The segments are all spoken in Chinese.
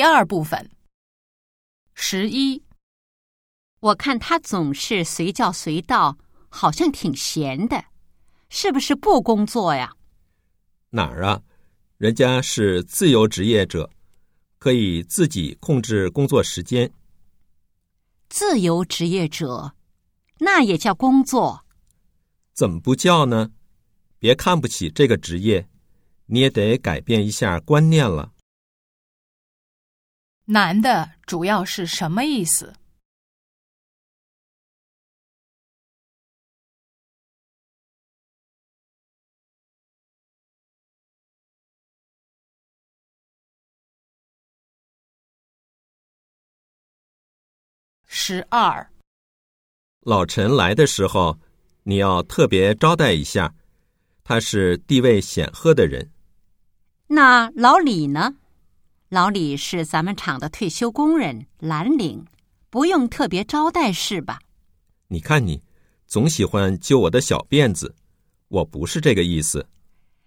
第二部分。十一，我看他总是随叫随到，好像挺闲的，是不是不工作呀？哪儿啊？人家是自由职业者，可以自己控制工作时间。自由职业者，那也叫工作？怎么不叫呢？别看不起这个职业，你也得改变一下观念了。男的主要是什么意思？十二，老陈来的时候，你要特别招待一下，他是地位显赫的人。那老李呢？老李是咱们厂的退休工人，蓝领，不用特别招待是吧？你看你，总喜欢揪我的小辫子，我不是这个意思。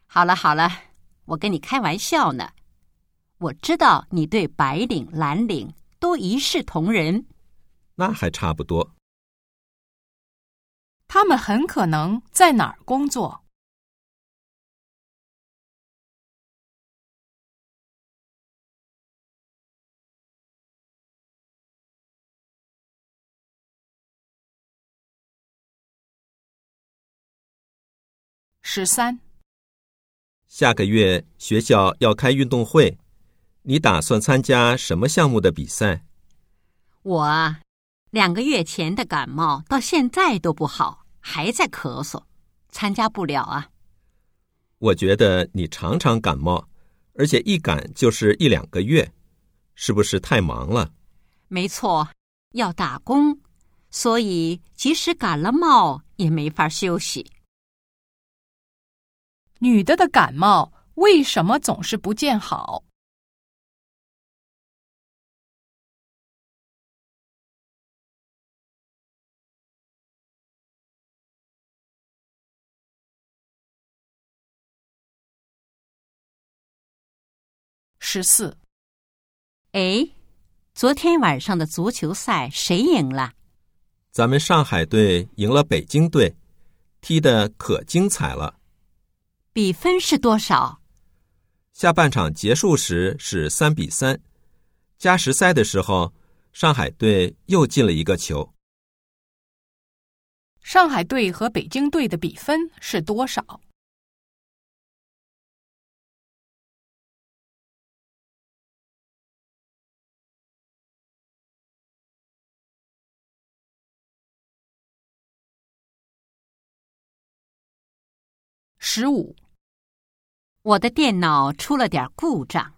好了好了，我跟你开玩笑呢。我知道你对白领、蓝领都一视同仁。那还差不多。他们很可能在哪儿工作？十三，下个月学校要开运动会，你打算参加什么项目的比赛？我啊，两个月前的感冒到现在都不好，还在咳嗽，参加不了啊。我觉得你常常感冒，而且一感就是一两个月，是不是太忙了？没错，要打工，所以即使感了冒也没法休息。女的的感冒为什么总是不见好？十四，哎，昨天晚上的足球赛谁赢了？咱们上海队赢了北京队，踢得可精彩了。比分是多少？下半场结束时是三比三，加时赛的时候，上海队又进了一个球。上海队和北京队的比分是多少？十五，我的电脑出了点故障，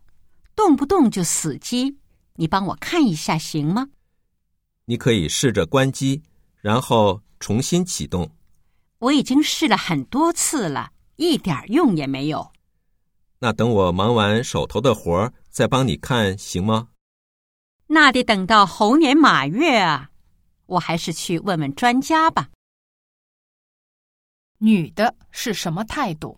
动不动就死机，你帮我看一下行吗？你可以试着关机，然后重新启动。我已经试了很多次了，一点用也没有。那等我忙完手头的活儿再帮你看行吗？那得等到猴年马月啊！我还是去问问专家吧。女的是什么态度？